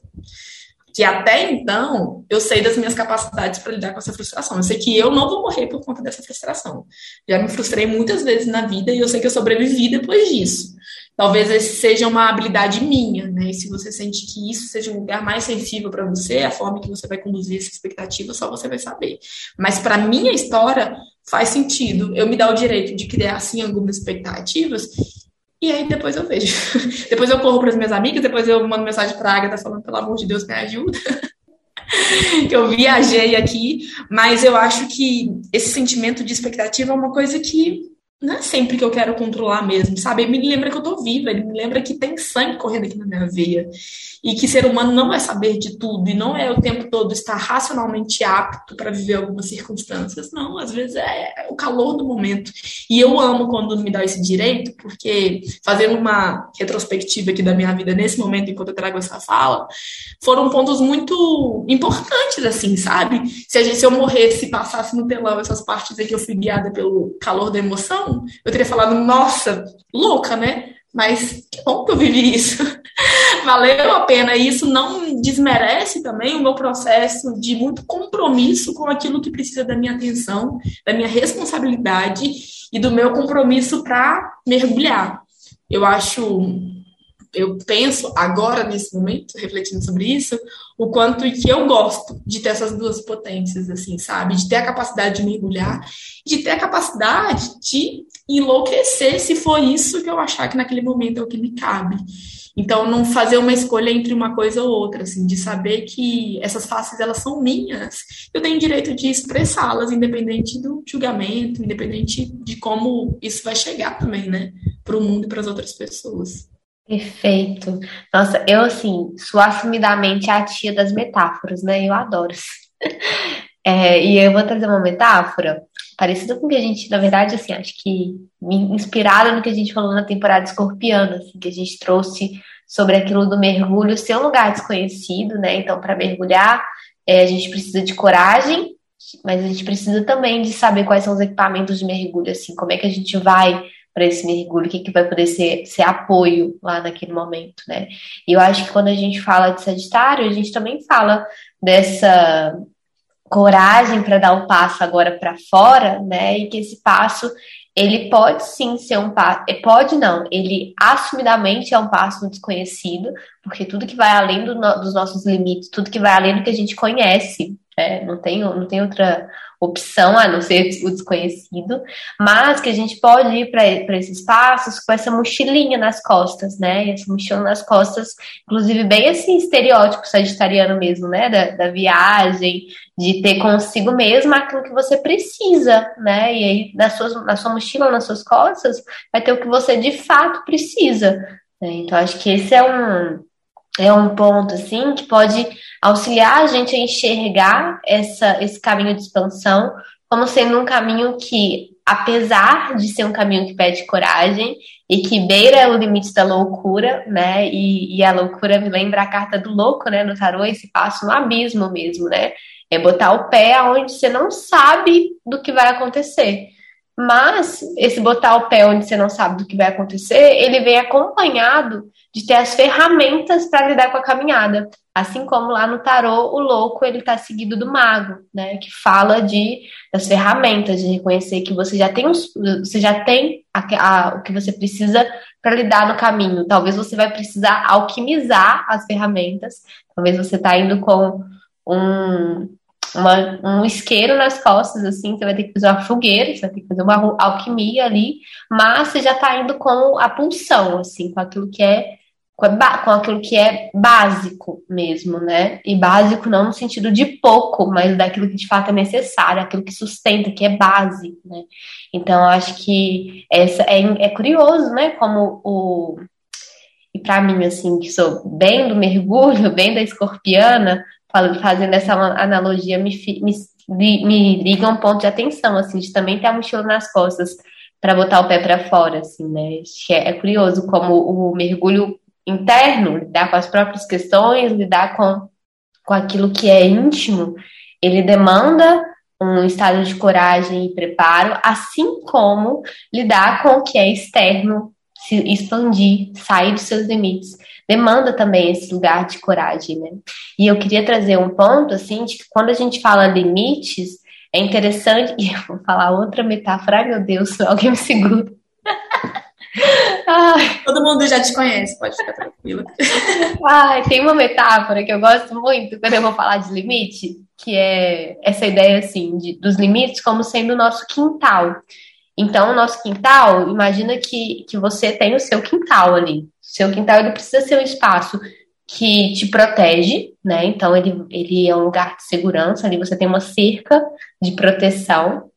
que até então eu sei das minhas capacidades para lidar com essa frustração. Eu sei que eu não vou morrer por conta dessa frustração. Já me frustrei muitas vezes na vida e eu sei que eu sobrevivi depois disso. Talvez seja uma habilidade minha, né? E se você sente que isso seja um lugar mais sensível para você, a forma que você vai conduzir essa expectativa, só você vai saber. Mas para minha história faz sentido eu me dar o direito de criar assim algumas expectativas e aí depois eu vejo. depois eu corro para as minhas amigas, depois eu mando mensagem para a Agatha falando, pelo amor de Deus, me ajuda. que eu viajei aqui, mas eu acho que esse sentimento de expectativa é uma coisa que não é sempre que eu quero controlar mesmo, sabe? Ele me lembra que eu tô viva, ele me lembra que tem sangue correndo aqui na minha veia. E que ser humano não é saber de tudo e não é o tempo todo estar racionalmente apto para viver algumas circunstâncias. Não, às vezes é o calor do momento. E eu amo quando me dá esse direito, porque fazendo uma retrospectiva aqui da minha vida nesse momento, enquanto eu trago essa fala, foram pontos muito importantes, assim, sabe? Se, gente, se eu morresse e passasse no telão essas partes que eu fui guiada pelo calor da emoção, eu teria falado, nossa, louca, né? Mas que bom que eu vivi isso. Valeu a pena. E isso não desmerece também o meu processo de muito compromisso com aquilo que precisa da minha atenção, da minha responsabilidade e do meu compromisso para mergulhar. Eu acho, eu penso agora, nesse momento, refletindo sobre isso, o quanto que eu gosto de ter essas duas potências, assim, sabe? De ter a capacidade de mergulhar, de ter a capacidade de enlouquecer se for isso que eu achar que naquele momento é o que me cabe. Então, não fazer uma escolha entre uma coisa ou outra, assim, de saber que essas faces, elas são minhas. Eu tenho direito de expressá-las, independente do julgamento, independente de como isso vai chegar também, né, para o mundo e para as outras pessoas. Perfeito. Nossa, eu, assim, sou assumidamente a tia das metáforas, né? Eu adoro. É, e eu vou trazer uma metáfora parecida com o que a gente, na verdade, assim, acho que inspirada no que a gente falou na temporada escorpiana, assim, que a gente trouxe sobre aquilo do mergulho ser um lugar desconhecido, né? Então, para mergulhar, é, a gente precisa de coragem, mas a gente precisa também de saber quais são os equipamentos de mergulho, assim, como é que a gente vai para esse mergulho, o que, que vai poder ser, ser apoio lá naquele momento, né? E eu acho que quando a gente fala de Sagitário, a gente também fala dessa coragem para dar o um passo agora para fora, né? E que esse passo ele pode sim ser um passo, é, pode não, ele assumidamente é um passo desconhecido, porque tudo que vai além do no, dos nossos limites, tudo que vai além do que a gente conhece, é, não, tem, não tem outra opção a não ser o desconhecido, mas que a gente pode ir para esses passos com essa mochilinha nas costas, né? E essa mochila nas costas, inclusive bem assim, estereótipo sagitariano mesmo, né? Da, da viagem, de ter consigo mesmo aquilo que você precisa, né? E aí na sua, na sua mochila, nas suas costas, vai ter o que você de fato precisa. Né? Então, acho que esse é um, é um ponto, assim, que pode auxiliar a gente a enxergar essa, esse caminho de expansão como sendo um caminho que, apesar de ser um caminho que pede coragem e que beira o limite da loucura, né? E, e a loucura me lembra a carta do louco, né? No tarô, esse passo no abismo mesmo, né? É botar o pé onde você não sabe do que vai acontecer. Mas esse botar o pé onde você não sabe do que vai acontecer, ele vem acompanhado de ter as ferramentas para lidar com a caminhada. Assim como lá no tarô, o louco ele está seguido do mago, né? Que fala de das ferramentas, de reconhecer que você já tem os, você já tem a, a, o que você precisa para lidar no caminho. Talvez você vai precisar alquimizar as ferramentas. Talvez você está indo com um uma, um isqueiro nas costas, assim, você vai ter que fazer uma fogueira, você vai ter que fazer uma alquimia ali, mas você já está indo com a pulsão, assim, com aquilo que é com aquilo que é básico mesmo, né? E básico não no sentido de pouco, mas daquilo que de fato é necessário, aquilo que sustenta, que é base, né? Então, acho que essa é, é curioso, né? Como o. E para mim, assim, que sou bem do mergulho, bem da escorpiana, fazendo essa analogia, me, me, me liga um ponto de atenção, assim, de também ter a mochila nas costas para botar o pé para fora, assim, né? É, é curioso como o mergulho interno, lidar com as próprias questões, lidar com, com aquilo que é íntimo, ele demanda um estado de coragem e preparo, assim como lidar com o que é externo, se expandir, sair dos seus limites, demanda também esse lugar de coragem, né? E eu queria trazer um ponto, assim, de que quando a gente fala limites, é interessante, e eu vou falar outra metáfora, ai meu Deus, alguém me segura. Ai. Todo mundo já te conhece, pode ficar tranquila. Ai, tem uma metáfora que eu gosto muito quando eu vou falar de limite, que é essa ideia assim de, dos limites como sendo o nosso quintal. Então, o nosso quintal, imagina que, que você tem o seu quintal ali. Seu quintal ele precisa ser um espaço que te protege, né? Então ele, ele é um lugar de segurança, ali você tem uma cerca de proteção,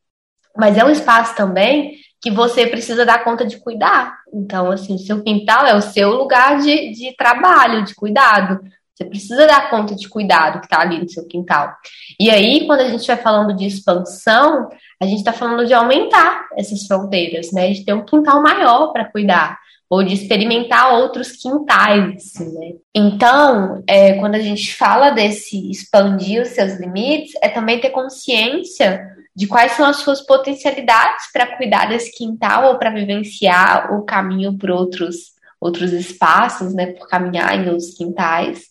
mas é um espaço também que você precisa dar conta de cuidar. Então, assim, o seu quintal é o seu lugar de, de trabalho, de cuidado. Você precisa dar conta de cuidado que está ali no seu quintal. E aí, quando a gente vai falando de expansão, a gente está falando de aumentar essas fronteiras, né? De ter um quintal maior para cuidar ou de experimentar outros quintais, assim, né? Então, é, quando a gente fala desse expandir os seus limites, é também ter consciência de quais são as suas potencialidades para cuidar desse quintal ou para vivenciar o caminho por outros outros espaços, né, por caminhar em outros quintais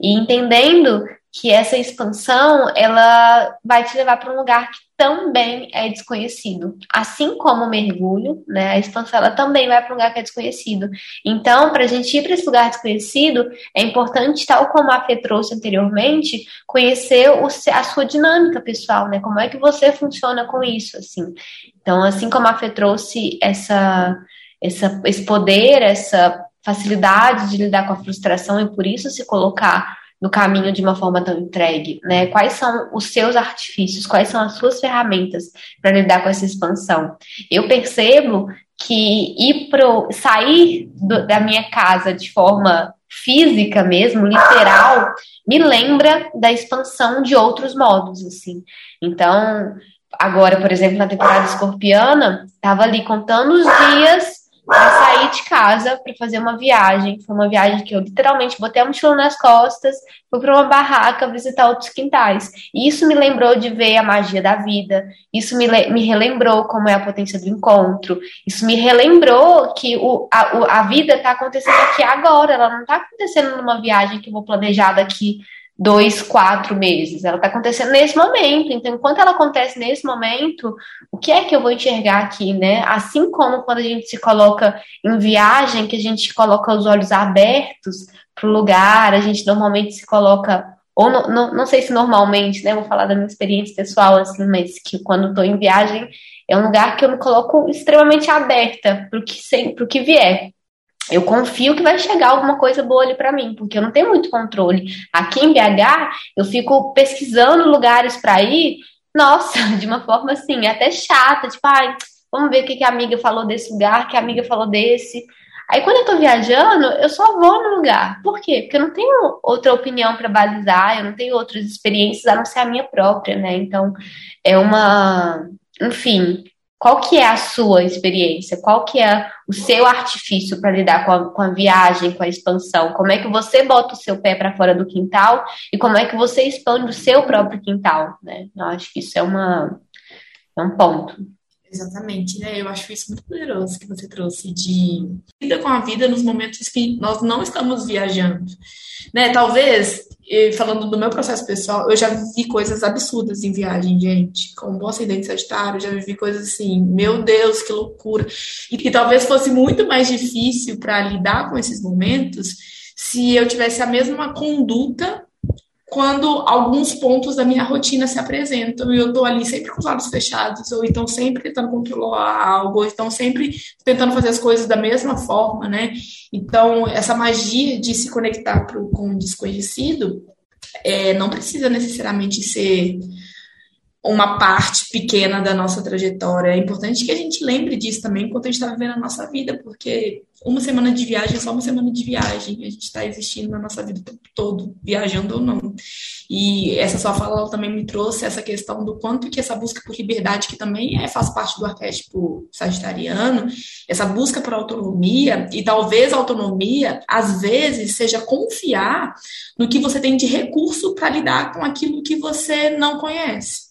e entendendo que essa expansão ela vai te levar para um lugar que também é desconhecido. Assim como o mergulho, né, a expansão ela também vai para um lugar que é desconhecido. Então, para a gente ir para esse lugar desconhecido, é importante, tal como a Fê trouxe anteriormente, conhecer o, a sua dinâmica pessoal, né? Como é que você funciona com isso, assim. Então, assim como a Fê trouxe essa, essa, esse poder, essa facilidade de lidar com a frustração e por isso se colocar no caminho de uma forma tão entregue, né? Quais são os seus artifícios, quais são as suas ferramentas para lidar com essa expansão? Eu percebo que ir pro sair do, da minha casa de forma física mesmo, literal, me lembra da expansão de outros modos, assim. Então, agora, por exemplo, na temporada escorpiana, estava ali contando os dias para sair de casa para fazer uma viagem. Foi uma viagem que eu literalmente botei a mochila nas costas, fui para uma barraca visitar outros quintais. E isso me lembrou de ver a magia da vida, isso me, me relembrou como é a potência do encontro, isso me relembrou que o, a, a vida está acontecendo aqui agora, ela não está acontecendo numa viagem que eu vou planejar daqui dois, quatro meses. Ela está acontecendo nesse momento. Então, enquanto ela acontece nesse momento, o que é que eu vou enxergar aqui, né? Assim como quando a gente se coloca em viagem, que a gente coloca os olhos abertos para o lugar, a gente normalmente se coloca ou não, não, não sei se normalmente, né? Vou falar da minha experiência pessoal, assim, mas que quando estou em viagem é um lugar que eu me coloco extremamente aberta para o que, que vier eu confio que vai chegar alguma coisa boa ali para mim, porque eu não tenho muito controle. Aqui em BH, eu fico pesquisando lugares para ir, nossa, de uma forma assim, até chata, tipo, ai, vamos ver o que, a amiga falou desse lugar, que a amiga falou desse. Aí quando eu tô viajando, eu só vou no lugar. Por quê? Porque eu não tenho outra opinião para balizar, eu não tenho outras experiências a não ser a minha própria, né? Então, é uma, enfim, qual que é a sua experiência? Qual que é o seu artifício para lidar com a, com a, viagem, com a expansão? Como é que você bota o seu pé para fora do quintal e como é que você expande o seu próprio quintal? Né? Eu acho que isso é, uma, é um ponto. Exatamente, né? Eu acho isso muito poderoso que você trouxe de vida com a vida nos momentos que nós não estamos viajando, né? Talvez, falando do meu processo pessoal, eu já vivi coisas absurdas em viagem, gente. Com bom acidente sagitário, já vivi coisas assim, meu Deus, que loucura. E que talvez fosse muito mais difícil para lidar com esses momentos se eu tivesse a mesma conduta quando alguns pontos da minha rotina se apresentam e eu estou ali sempre com os olhos fechados, ou então sempre tentando controlar algo, ou então sempre tentando fazer as coisas da mesma forma, né? Então, essa magia de se conectar pro, com o desconhecido é, não precisa necessariamente ser uma parte pequena da nossa trajetória. É importante que a gente lembre disso também enquanto a gente está vivendo a nossa vida, porque uma semana de viagem é só uma semana de viagem. A gente está existindo na nossa vida o tempo todo, viajando ou não. E essa sua fala também me trouxe essa questão do quanto que essa busca por liberdade, que também é, faz parte do arquétipo sagitariano, essa busca por autonomia, e talvez autonomia, às vezes, seja confiar no que você tem de recurso para lidar com aquilo que você não conhece.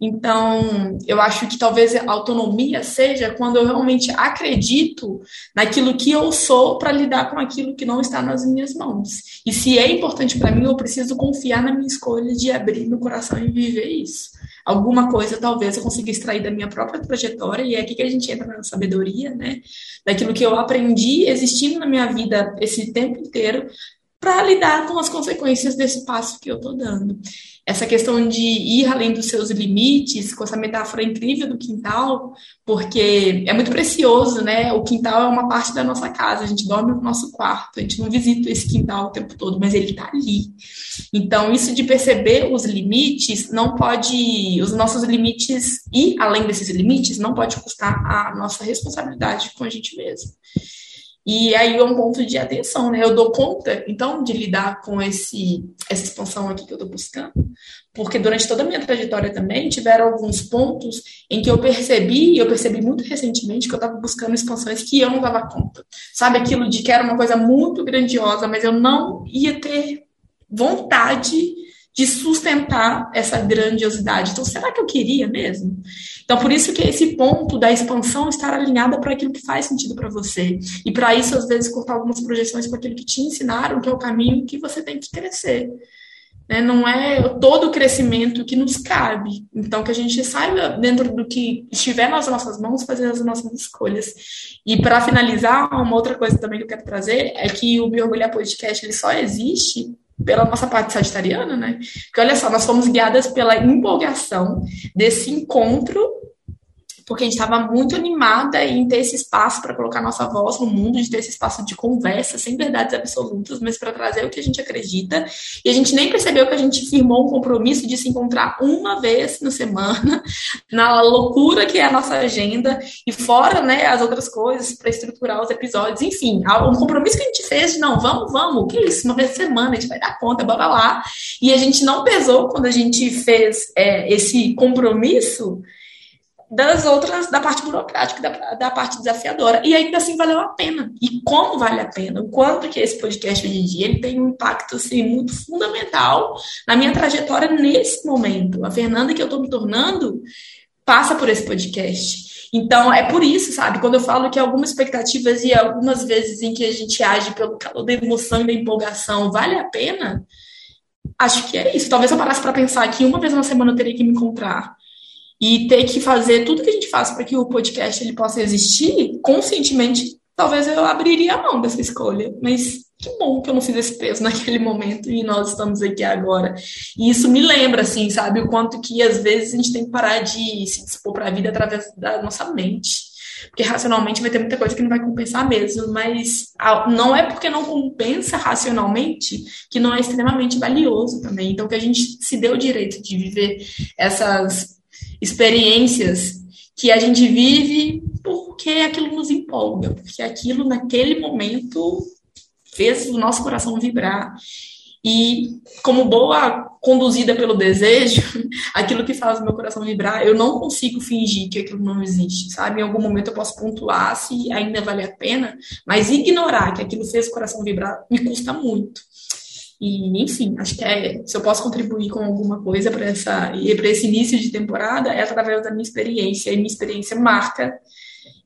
Então, eu acho que talvez autonomia seja quando eu realmente acredito naquilo que eu sou para lidar com aquilo que não está nas minhas mãos. E se é importante para mim, eu preciso confiar na minha escolha de abrir meu coração e viver isso. Alguma coisa talvez eu consiga extrair da minha própria trajetória, e é aqui que a gente entra na sabedoria, né? Daquilo que eu aprendi existindo na minha vida esse tempo inteiro, para lidar com as consequências desse passo que eu estou dando essa questão de ir além dos seus limites, com essa metáfora incrível do quintal, porque é muito precioso, né? O quintal é uma parte da nossa casa, a gente dorme no nosso quarto, a gente não visita esse quintal o tempo todo, mas ele está ali. Então, isso de perceber os limites não pode, os nossos limites e além desses limites, não pode custar a nossa responsabilidade com a gente mesmo. E aí é um ponto de atenção, né? Eu dou conta, então, de lidar com esse, essa expansão aqui que eu estou buscando, porque durante toda a minha trajetória também tiveram alguns pontos em que eu percebi, e eu percebi muito recentemente, que eu estava buscando expansões que eu não dava conta. Sabe aquilo de que era uma coisa muito grandiosa, mas eu não ia ter vontade de sustentar essa grandiosidade. Então, será que eu queria mesmo? Então, por isso que esse ponto da expansão estar alinhada para aquilo que faz sentido para você. E para isso, às vezes, cortar algumas projeções para aquilo que te ensinaram, que é o caminho que você tem que crescer. Né? Não é todo o crescimento que nos cabe. Então, que a gente saiba, dentro do que estiver nas nossas mãos, fazer as nossas escolhas. E para finalizar, uma outra coisa também que eu quero trazer é que o Biorgulhar Podcast ele só existe pela nossa parte sagitariana, né? Porque olha só, nós fomos guiadas pela empolgação desse encontro porque a gente estava muito animada em ter esse espaço para colocar nossa voz no mundo, de ter esse espaço de conversa, sem verdades absolutas, mas para trazer o que a gente acredita. E a gente nem percebeu que a gente firmou um compromisso de se encontrar uma vez na semana, na loucura que é a nossa agenda, e fora né, as outras coisas para estruturar os episódios. Enfim, um compromisso que a gente fez de não, vamos, vamos, que isso, uma vez por semana, a gente vai dar conta, bora lá. E a gente não pesou quando a gente fez é, esse compromisso das outras, da parte burocrática, da, da parte desafiadora. E ainda assim valeu a pena. E como vale a pena? O quanto que esse podcast hoje em dia ele tem um impacto assim, muito fundamental na minha trajetória nesse momento. A Fernanda que eu estou me tornando passa por esse podcast. Então, é por isso, sabe? Quando eu falo que algumas expectativas e algumas vezes em que a gente age pelo calor da emoção e da empolgação vale a pena, acho que é isso. Talvez eu parasse para pensar que uma vez na semana eu teria que me encontrar e ter que fazer tudo que a gente faz para que o podcast ele possa existir, conscientemente, talvez eu abriria a mão dessa escolha. Mas que bom que eu não fiz esse peso naquele momento e nós estamos aqui agora. E isso me lembra, assim, sabe, o quanto que às vezes a gente tem que parar de se dispor para a vida através da nossa mente. Porque racionalmente vai ter muita coisa que não vai compensar mesmo, mas não é porque não compensa racionalmente que não é extremamente valioso também. Então, que a gente se deu o direito de viver essas experiências que a gente vive porque aquilo nos empolga, porque aquilo naquele momento fez o nosso coração vibrar. E como boa conduzida pelo desejo, aquilo que faz o meu coração vibrar, eu não consigo fingir que aquilo não existe, sabe? Em algum momento eu posso pontuar se ainda vale a pena, mas ignorar que aquilo fez o coração vibrar me custa muito. E, enfim, acho que é, se eu posso contribuir com alguma coisa para essa para esse início de temporada é através da minha experiência. E minha experiência marca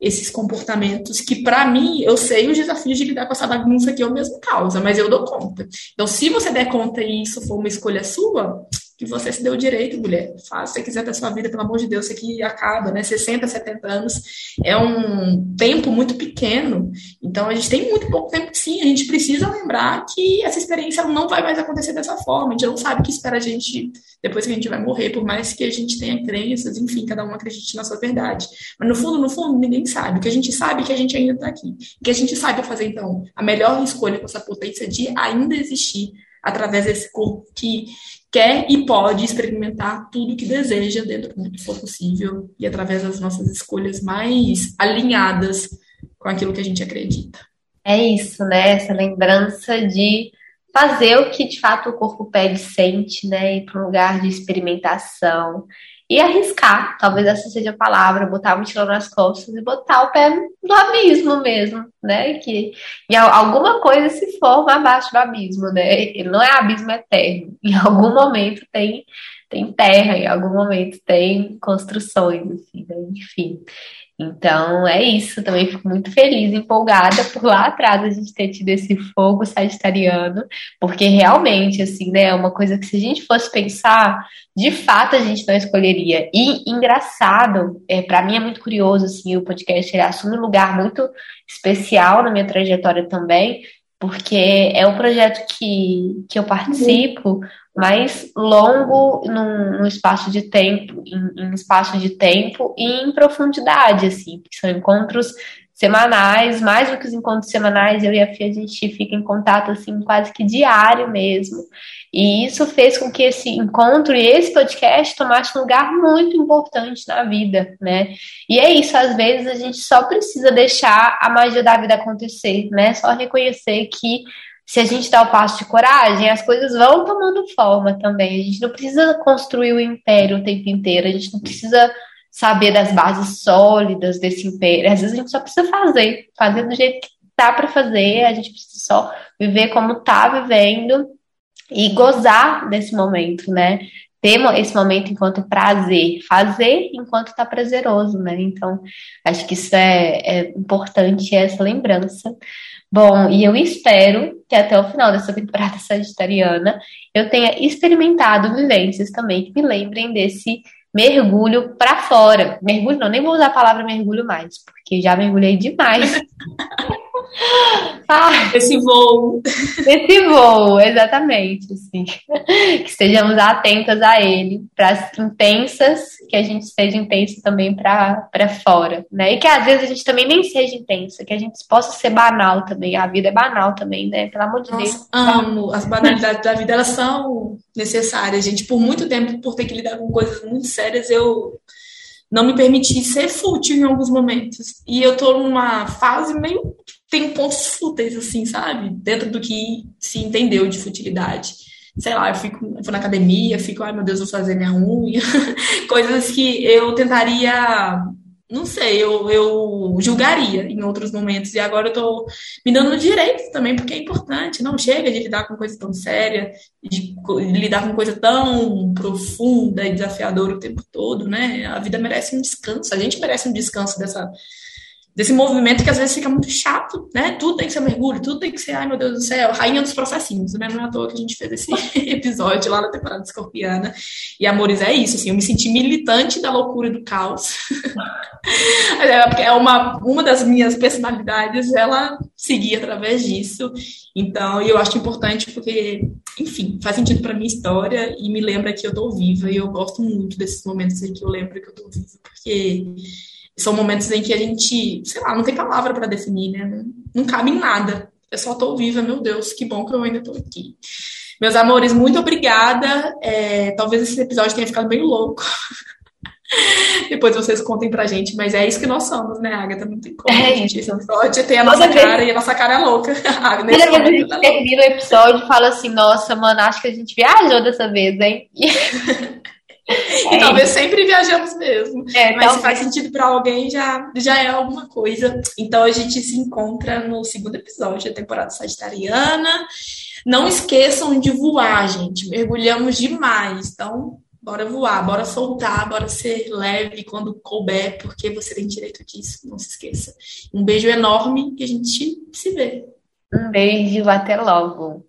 esses comportamentos que, para mim, eu sei os desafios de lidar com essa bagunça que eu mesmo causa, mas eu dou conta. Então, se você der conta e isso for uma escolha sua, que você se deu direito, mulher. Faz, se você quiser ter sua vida, pelo amor de Deus, isso aqui acaba, né? 60, 70 anos é um tempo muito pequeno. Então, a gente tem muito pouco tempo, sim. A gente precisa lembrar que essa experiência não vai mais acontecer dessa forma. A gente não sabe o que espera a gente depois que a gente vai morrer, por mais que a gente tenha crenças, enfim, cada um acredite na sua verdade. Mas, no fundo, no fundo, ninguém sabe. O que a gente sabe é que a gente ainda está aqui. O que a gente sabe fazer, então, a melhor escolha com essa potência de ainda existir através desse corpo que quer e pode experimentar tudo que deseja dentro do que for possível e através das nossas escolhas mais alinhadas com aquilo que a gente acredita. É isso, né? Essa lembrança de fazer o que de fato o corpo pede, sente, né? Ir para um lugar de experimentação, e arriscar, talvez essa seja a palavra, botar a mochila nas costas e botar o pé no abismo mesmo, né? Que em alguma coisa se forma abaixo do abismo, né? Não é abismo eterno. Em algum momento tem tem terra, em algum momento tem construções, assim, né? enfim. Então é isso, também fico muito feliz, empolgada por lá atrás a gente ter tido esse fogo sagitariano, porque realmente, assim, né, é uma coisa que se a gente fosse pensar, de fato a gente não escolheria. E engraçado, é, para mim é muito curioso, assim, o podcast ele assume um lugar muito especial na minha trajetória também, porque é um projeto que, que eu participo, mais longo num, num espaço de tempo, em, em, espaço de tempo e em profundidade, assim, que são encontros semanais, mais do que os encontros semanais, eu e a Fia, a gente fica em contato, assim, quase que diário mesmo, e isso fez com que esse encontro e esse podcast tomasse um lugar muito importante na vida, né, e é isso, às vezes a gente só precisa deixar a magia da vida acontecer, né, só reconhecer que se a gente dá o passo de coragem, as coisas vão tomando forma também. A gente não precisa construir o império o tempo inteiro, a gente não precisa saber das bases sólidas desse império. Às vezes a gente só precisa fazer, fazer do jeito que tá para fazer, a gente precisa só viver como tá vivendo e gozar desse momento, né? Ter esse momento enquanto é prazer, fazer enquanto tá prazeroso, né? Então, acho que isso é, é importante, essa lembrança. Bom, e eu espero que até o final dessa temporada sagitariana eu tenha experimentado vivências também que me lembrem desse mergulho para fora. Mergulho não, nem vou usar a palavra mergulho mais, porque já mergulhei demais. ah, esse voo. Esse voo, exatamente. Assim. Que estejamos atentas a ele, para as intensas, que a gente seja intensa também para fora. Né? E que às vezes a gente também nem seja intensa, que a gente possa ser banal também. A vida é banal também, né? Pelo amor de Nossa, Deus. Amo. As banalidades da vida, elas são necessárias, gente. Por muito tempo, por ter que lidar com coisas muito sérias, eu não me permiti ser fútil em alguns momentos. E eu tô numa fase meio tem pontos fúteis, assim, sabe? Dentro do que se entendeu de futilidade. Sei lá, eu fico eu vou na academia, fico, ai meu Deus, vou fazer minha unha. Coisas que eu tentaria, não sei, eu, eu julgaria em outros momentos. E agora eu tô me dando direito também, porque é importante. Não chega de lidar com coisa tão séria, de lidar com coisa tão profunda e desafiadora o tempo todo, né? A vida merece um descanso, a gente merece um descanso dessa desse movimento que às vezes fica muito chato, né? Tudo tem que ser mergulho, tudo tem que ser, ai meu Deus do céu, rainha dos processinhos, né? Não é à toa que a gente fez esse episódio lá na temporada escorpiana. E Amores é isso, assim, eu me senti militante da loucura e do caos. é, é uma, uma das minhas personalidades, ela seguir através disso. Então, eu acho importante porque, enfim, faz sentido para minha história e me lembra que eu tô viva e eu gosto muito desses momentos em que eu lembro que eu tô viva, porque são momentos em que a gente, sei lá, não tem palavra para definir, né? Não, cabe em nada. Eu só tô viva, meu Deus, que bom que eu ainda tô aqui. Meus amores, muito obrigada. É, talvez esse episódio tenha ficado meio louco. Depois vocês contem pra gente, mas é isso que nós somos, né, Agatha? Não tem como. É gente. Esse episódio tem a nossa Toda cara vez... e a nossa cara é louca. Toda vez que a gente tá termina o episódio fala assim, nossa, mano, acho que a gente viajou dessa vez, hein? e talvez sempre viajamos mesmo. É, Mas se faz sentido para alguém, já, já é alguma coisa. Então a gente se encontra no segundo episódio da temporada sagitariana. Não esqueçam de voar, gente. Mergulhamos demais. Então, bora voar, bora soltar, bora ser leve quando couber, porque você tem direito disso. Não se esqueça. Um beijo enorme e a gente se vê. Um beijo, até logo.